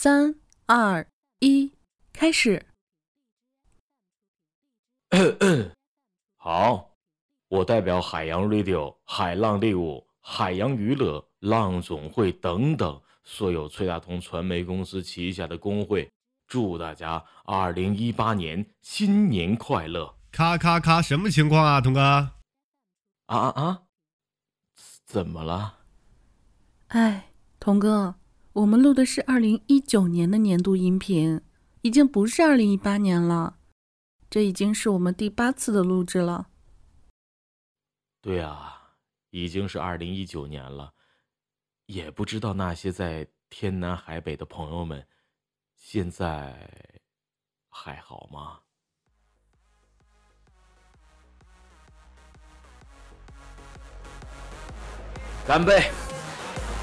三二一，开始。好，我代表海洋 Radio、海浪猎物、海洋娱乐、浪总会等等所有崔大同传媒公司旗下的工会，祝大家二零一八年新年快乐！咔咔咔，什么情况啊，童哥？啊啊啊！怎么了？哎，童哥，我们录的是二零一九年的年度音频，已经不是二零一八年了。这已经是我们第八次的录制了。对啊，已经是二零一九年了，也不知道那些在天南海北的朋友们，现在还好吗？干杯！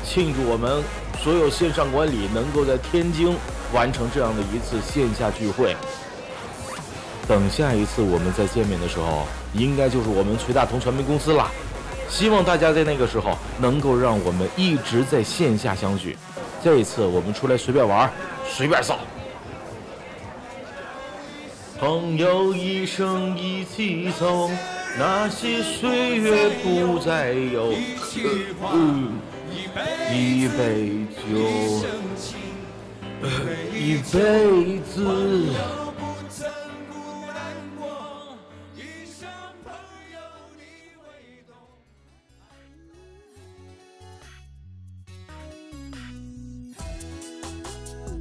庆祝我们所有线上管理能够在天津完成这样的一次线下聚会。等下一次我们再见面的时候，应该就是我们崔大同传媒公司了。希望大家在那个时候能够让我们一直在线下相聚。这一次我们出来随便玩，随便扫。朋友一生一起走，那些岁月不再有。一杯酒，一辈子。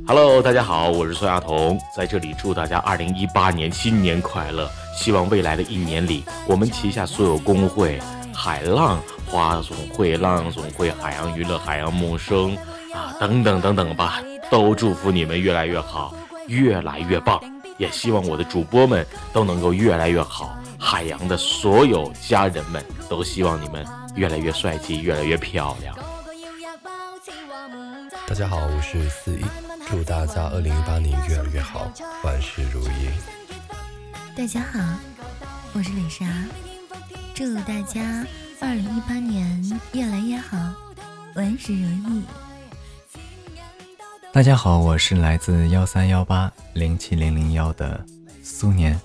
Hello，大家好，我是孙亚彤，在这里祝大家二零一八年新年快乐！希望未来的一年里，我们旗下所有工会、海浪花总会、浪总会、海洋娱乐、海洋梦生啊等等等等吧，都祝福你们越来越好，越来越棒！也希望我的主播们都能够越来越好，海洋的所有家人们都希望你们越来越帅气，越来越漂亮。大家好，我是四一。祝大家二零一八年越来越好，万事如意。大家好，我是李莎，祝大家二零一八年越来越好，万事如意。大家好，我是来自幺三幺八零七零零幺的苏年，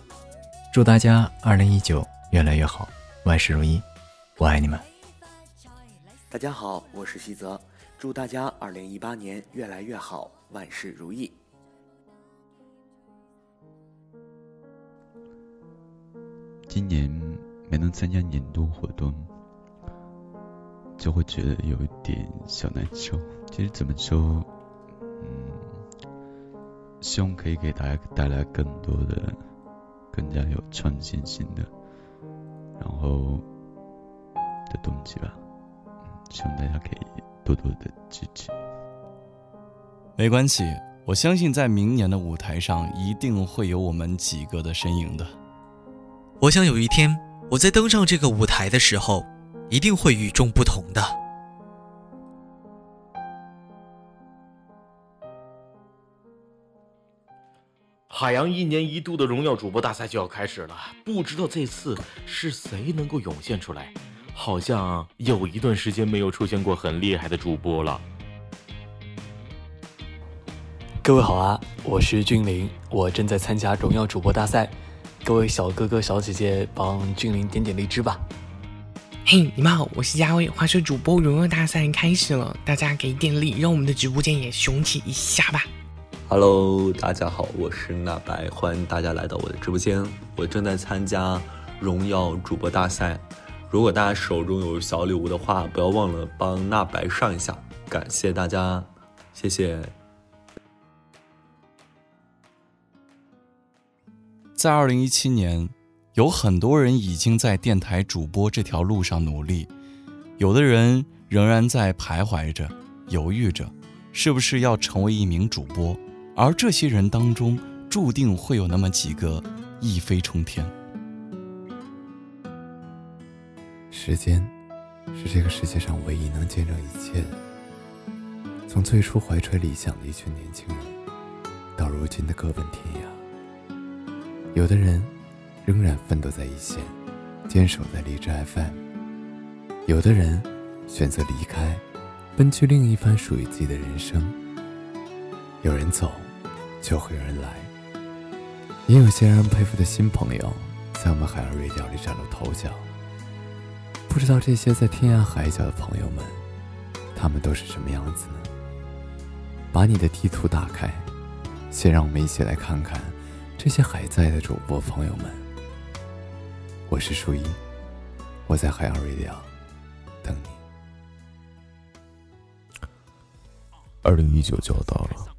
祝大家二零一九越来越好，万事如意，我爱你们。大家好，我是西泽，祝大家二零一八年越来越好。万事如意。今年没能参加年度活动，就会觉得有一点小难受。其实怎么说，嗯，希望可以给大家带来更多的、更加有创新性的，然后的东西吧。嗯，希望大家可以多多的支持。没关系，我相信在明年的舞台上一定会有我们几个的身影的。我想有一天我在登上这个舞台的时候，一定会与众不同的。海洋一年一度的荣耀主播大赛就要开始了，不知道这次是谁能够涌现出来？好像有一段时间没有出现过很厉害的主播了。各位好啊，我是俊林，我正在参加荣耀主播大赛，各位小哥哥小姐姐帮俊林点点荔枝吧。嘿，你们好，我是嘉威。话说主播荣耀大赛开始了，大家给点力，让我们的直播间也雄起一下吧。Hello，大家好，我是纳白，欢迎大家来到我的直播间。我正在参加荣耀主播大赛，如果大家手中有小礼物的话，不要忘了帮纳白上一下，感谢大家，谢谢。在二零一七年，有很多人已经在电台主播这条路上努力，有的人仍然在徘徊着、犹豫着，是不是要成为一名主播？而这些人当中，注定会有那么几个一飞冲天。时间，是这个世界上唯一能见证一切的。从最初怀揣理想的一群年轻人，到如今的各奔天涯。有的人仍然奋斗在一线，坚守在荔枝 FM；有的人选择离开，奔去另一番属于自己的人生。有人走，就会有人来。也有些让人佩服的新朋友，在我们海尔瑞调里崭露头角。不知道这些在天涯海角的朋友们，他们都是什么样子呢？把你的地图打开，先让我们一起来看看这些还在的主播朋友们。我是树一，我在海洋瑞调等你。二零一九就要到了，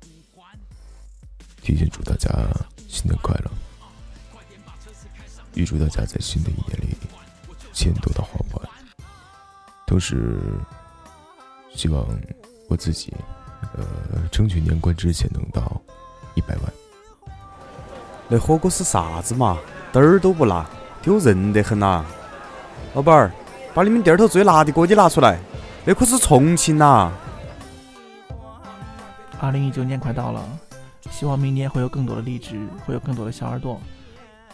提前祝大家新年快乐！预祝大家在新的一年里钱多到花不完。同时，希望我自己，呃，争取年关之前能到一百万。那火锅是啥子嘛？点儿都不辣，丢人得很呐！老板儿，把你们店头最辣的锅底拿出来，那可是重庆呐！二零一九年快到了，希望明年会有更多的荔枝，会有更多的小耳朵。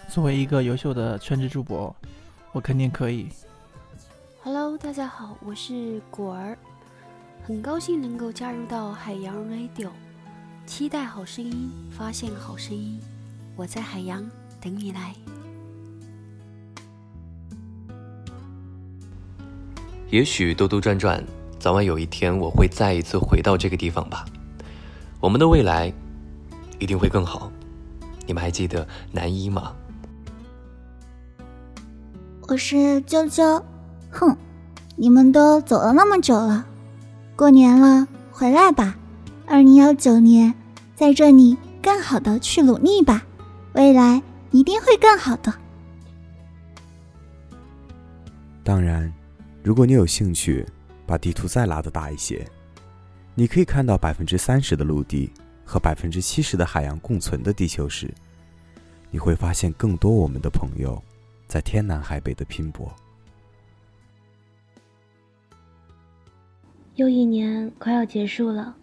作为一个优秀的全职主播，我肯定可以。Hello，大家好，我是果儿，很高兴能够加入到海洋 Radio，期待好声音，发现好声音，我在海洋等你来。也许兜兜转转，早晚有一天我会再一次回到这个地方吧。我们的未来一定会更好。你们还记得南一吗？我是啾啾。哼，你们都走了那么久了，过年了，回来吧。二零幺九年，在这里更好的去努力吧，未来一定会更好的。当然，如果你有兴趣，把地图再拉的大一些。你可以看到百分之三十的陆地和百分之七十的海洋共存的地球时，你会发现更多我们的朋友在天南海北的拼搏。又一年快要结束了，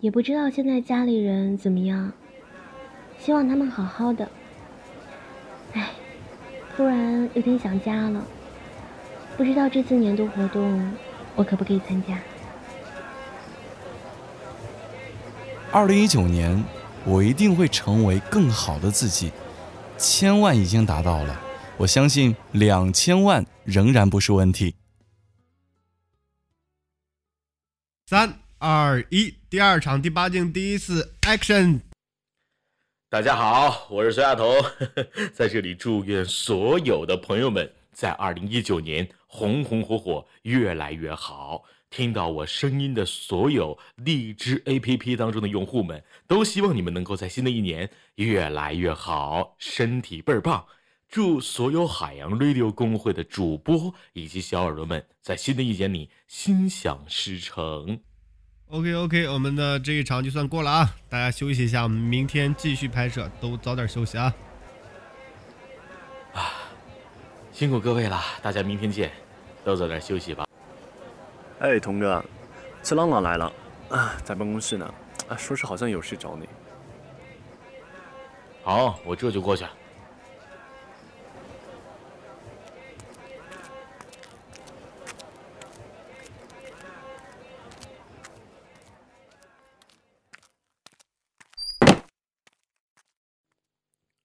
也不知道现在家里人怎么样，希望他们好好的。哎，突然有点想家了，不知道这次年度活动我可不可以参加？二零一九年，我一定会成为更好的自己。千万已经达到了，我相信两千万仍然不是问题。三二一，第二场第八镜第一次 action。大家好，我是孙亚彤，在这里祝愿所有的朋友们在二零一九年红红火火，越来越好。听到我声音的所有荔枝 APP 当中的用户们，都希望你们能够在新的一年越来越好，身体倍儿棒。祝所有海洋 Radio 公会的主播以及小耳朵们在新的一年里心想事成。OK OK，我们的这一场就算过了啊，大家休息一下，我们明天继续拍摄，都早点休息啊。啊，辛苦各位了，大家明天见，都早点休息吧。哎，童哥，次郎朗来了啊，在办公室呢，啊，说是好像有事找你。好，我这就过去。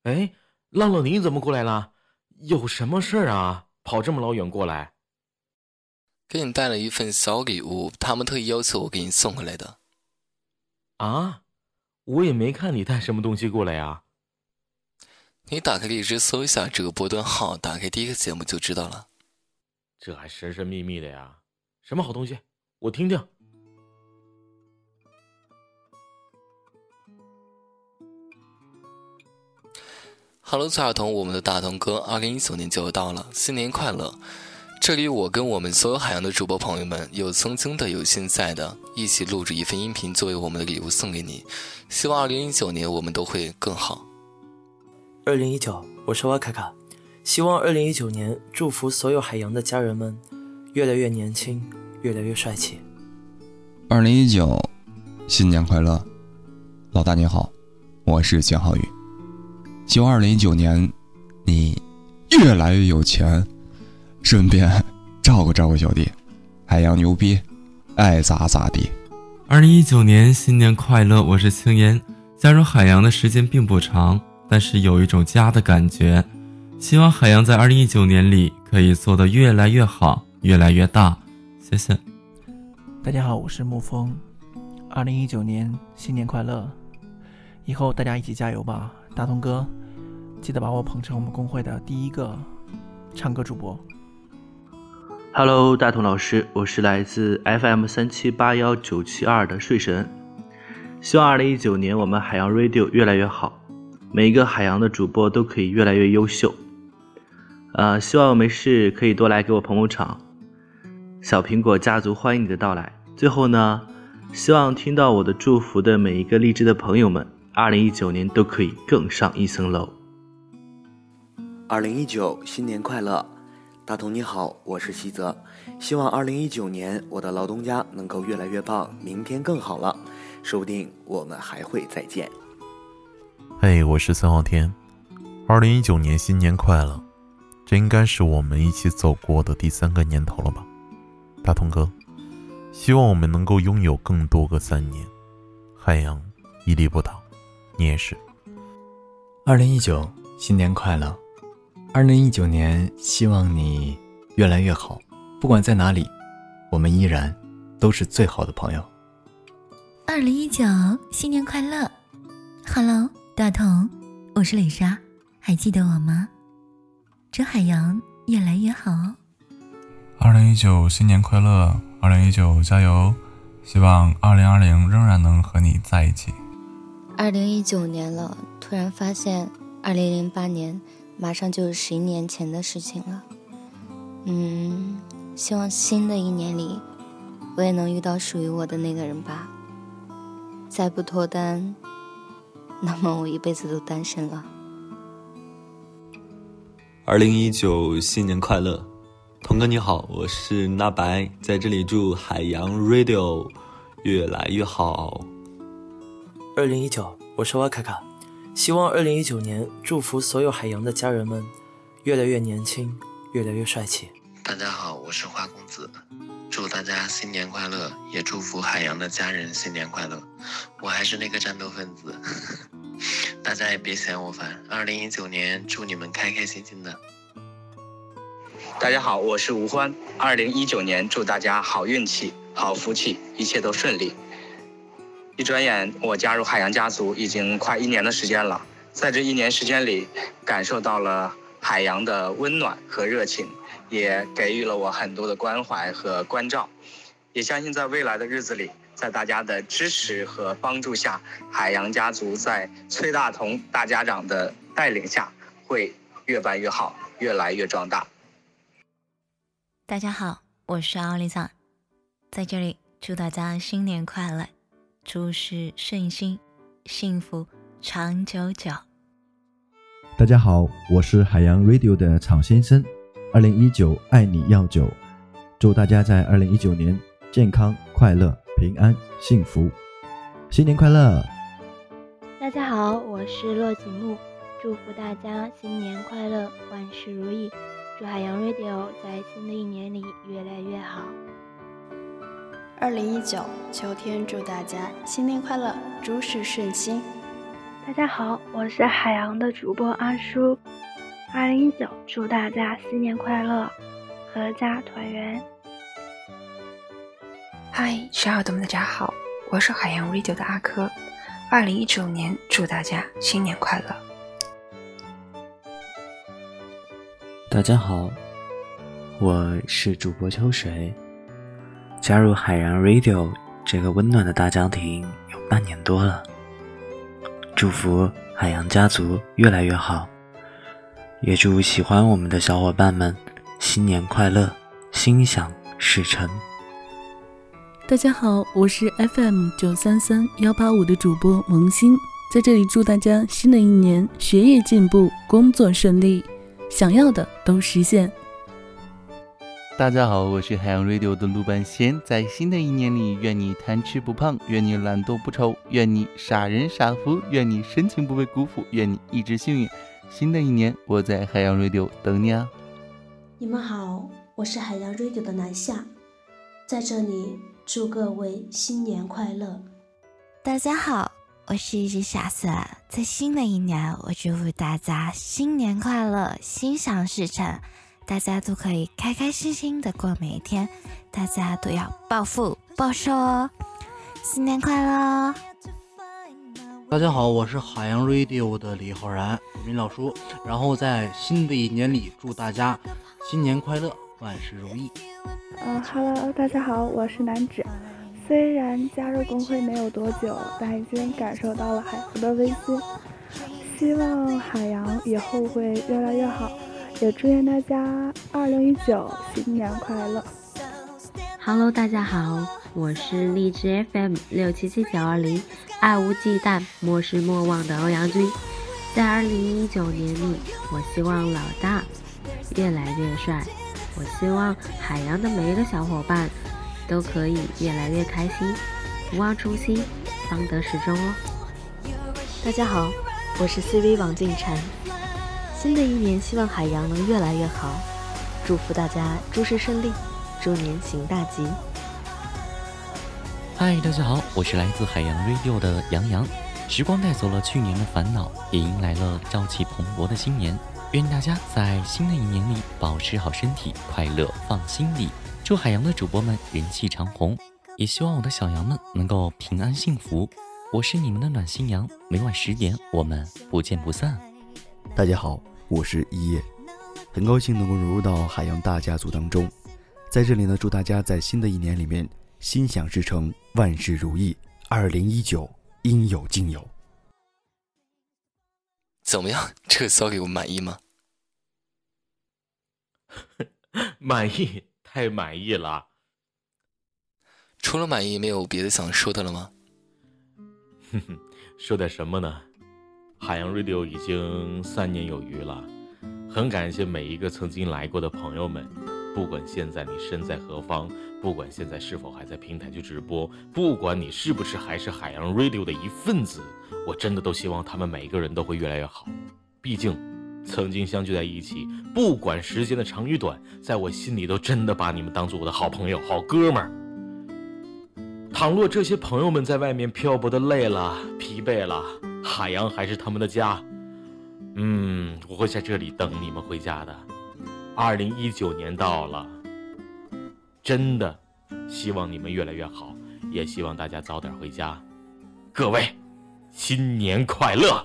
哎，浪浪，你怎么过来了？有什么事儿啊？跑这么老远过来？给你带了一份小礼物，他们特意要求我给你送回来的。啊，我也没看你带什么东西过来呀。你打开荔枝搜一下这个波段号，打开第一个节目就知道了。这还神神秘秘的呀？什么好东西？我听听。Hello，蔡儿童，我们的大童哥，二零一九年就要到了，新年快乐！这里，我跟我们所有海洋的主播朋友们，有曾经的，有现在的，一起录制一份音频，作为我们的礼物送给你。希望二零一九年我们都会更好。二零一九，我是瓦卡卡，希望二零一九年祝福所有海洋的家人们越来越年轻，越来越帅气。二零一九，新年快乐，老大你好，我是蒋浩宇，希望二零一九年你越来越有钱。顺便照顾照顾小弟，海洋牛逼，爱咋咋地。二零一九年新年快乐！我是青烟，加入海洋的时间并不长，但是有一种家的感觉。希望海洋在二零一九年里可以做得越来越好，越来越大。谢谢。大家好，我是沐风。二零一九年新年快乐！以后大家一起加油吧，大同哥，记得把我捧成我们公会的第一个唱歌主播。Hello，大同老师，我是来自 FM 三七八幺九七二的睡神。希望二零一九年我们海洋 Radio 越来越好，每一个海洋的主播都可以越来越优秀。呃，希望没事可以多来给我捧捧场。小苹果家族欢迎你的到来。最后呢，希望听到我的祝福的每一个励志的朋友们，二零一九年都可以更上一层楼。二零一九新年快乐！大同你好，我是西泽，希望二零一九年我的老东家能够越来越棒，明天更好了，说不定我们还会再见。嘿，我是孙浩天，二零一九年新年快乐！这应该是我们一起走过的第三个年头了吧，大同哥，希望我们能够拥有更多个三年。海洋屹立不倒，你也是。二零一九新年快乐！二零一九年，希望你越来越好。不管在哪里，我们依然都是最好的朋友。二零一九，新年快乐！Hello，大同，我是李莎，还记得我吗？祝海洋越来越好。二零一九，新年快乐！二零一九，加油！希望二零二零仍然能和你在一起。二零一九年了，突然发现二零零八年。马上就是十一年前的事情了，嗯，希望新的一年里，我也能遇到属于我的那个人吧。再不脱单，那么我一辈子都单身了。二零一九新年快乐，童哥你好，我是那白，在这里祝海洋 Radio 越来越好。二零一九，我是瓦卡卡。希望二零一九年祝福所有海洋的家人们越来越年轻，越来越帅气。大家好，我是花公子，祝大家新年快乐，也祝福海洋的家人新年快乐。我还是那个战斗分子，大家也别嫌我烦。二零一九年祝你们开开心心的。大家好，我是吴欢。二零一九年祝大家好运气、好福气，一切都顺利。一转眼，我加入海洋家族已经快一年的时间了。在这一年时间里，感受到了海洋的温暖和热情，也给予了我很多的关怀和关照。也相信在未来的日子里，在大家的支持和帮助下，海洋家族在崔大同大家长的带领下，会越办越好，越来越壮大。大家好，我是奥利萨，在这里祝大家新年快乐。诸事顺心，幸福长久久。大家好，我是海洋 Radio 的草先生。二零一九，爱你要久，祝大家在二零一九年健康、快乐、平安、幸福，新年快乐！大家好，我是洛景木，祝福大家新年快乐，万事如意，祝海洋 Radio 在新的一年里越来越好。二零一九秋天，祝大家新年快乐，诸事顺心。大家好，我是海洋的主播阿叔。二零一九，祝大家新年快乐，阖家团圆。嗨，小耳朵们，大家好，我是海洋 Radio 的阿珂。二零一九年，祝大家新年快乐。大家好，我是主播秋水。加入海洋 Radio 这个温暖的大家庭有半年多了，祝福海洋家族越来越好，也祝喜欢我们的小伙伴们新年快乐，心想事成。大家好，我是 FM 九三三幺八五的主播萌新，在这里祝大家新的一年学业进步，工作顺利，想要的都实现。大家好，我是海洋 radio 的陆半仙。在新的一年里，愿你贪吃不胖，愿你懒惰不愁，愿你傻人傻福，愿你深情不被辜负，愿你一直幸运。新的一年，我在海洋 radio 等你啊！你们好，我是海洋 radio 的南夏，在这里祝各位新年快乐！大家好，我是一只傻子，在新的一年，我祝福大家新年快乐，心想事成，大家都可以开开心心的过每一天，大家都要暴富暴瘦哦！新年快乐！大家好，我是海洋 Radio 的李浩然，民老叔。然后在新的一年里，祝大家新年快乐，万事如意。嗯哈喽，大家好，我是南芷。虽然加入工会没有多久，但已经感受到了海洋的温馨。希望海洋以后会越来越好，也祝愿大家二零一九新年快乐。Hello，大家好，我是荔枝 FM 六七七九二零，爱无忌惮，莫失莫忘的欧阳君。在二零一九年里，我希望老大越来越帅。我希望海洋的每一个小伙伴都可以越来越开心，不忘初心，方得始终哦。大家好，我是 CV 王静晨。新的一年，希望海洋能越来越好，祝福大家诸事顺利，猪年行大吉。嗨，大家好，我是来自海洋 Radio 的杨洋。时光带走了去年的烦恼，也迎来了朝气蓬勃的新年。愿大家在新的一年里保持好身体，快乐放心里。祝海洋的主播们人气长虹，也希望我的小羊们能够平安幸福。我是你们的暖心羊，每晚十点我们不见不散。大家好，我是一叶，很高兴能够融入到海洋大家族当中。在这里呢，祝大家在新的一年里面心想事成，万事如意。二零一九应有尽有。怎么样？这个骚给我满意吗？满意，太满意了。除了满意，没有别的想说的了吗？哼哼，说点什么呢？海洋 Radio 已经三年有余了，很感谢每一个曾经来过的朋友们，不管现在你身在何方，不管现在是否还在平台去直播，不管你是不是还是海洋 Radio 的一份子，我真的都希望他们每一个人都会越来越好。毕竟。曾经相聚在一起，不管时间的长与短，在我心里都真的把你们当做我的好朋友、好哥们儿。倘若这些朋友们在外面漂泊的累了、疲惫了，海洋还是他们的家。嗯，我会在这里等你们回家的。二零一九年到了，真的希望你们越来越好，也希望大家早点回家。各位，新年快乐！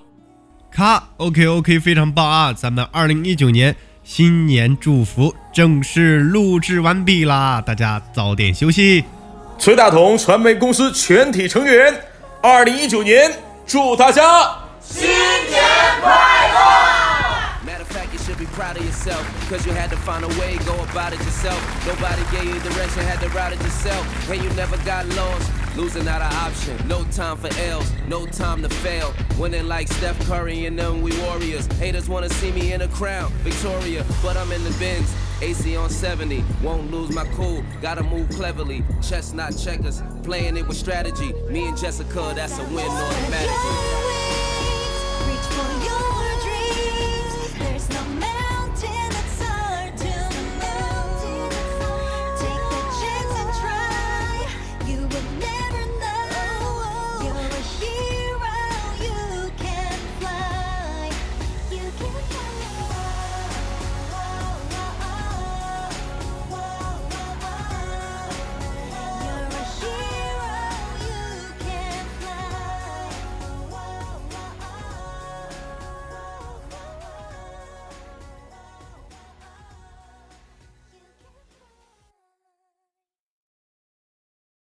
卡，OK OK，非常棒啊！咱们二零一九年新年祝福正式录制完毕啦，大家早点休息。崔大同传媒公司全体成员，二零一九年祝大家新年快乐！Losing not an option. No time for L's, no time to fail. Winning like Steph Curry and them, we warriors. Haters wanna see me in a crown, Victoria, but I'm in the bins. AC on 70, won't lose my cool. Gotta move cleverly, chess not checkers. Playing it with strategy. Me and Jessica, that's a win automatically.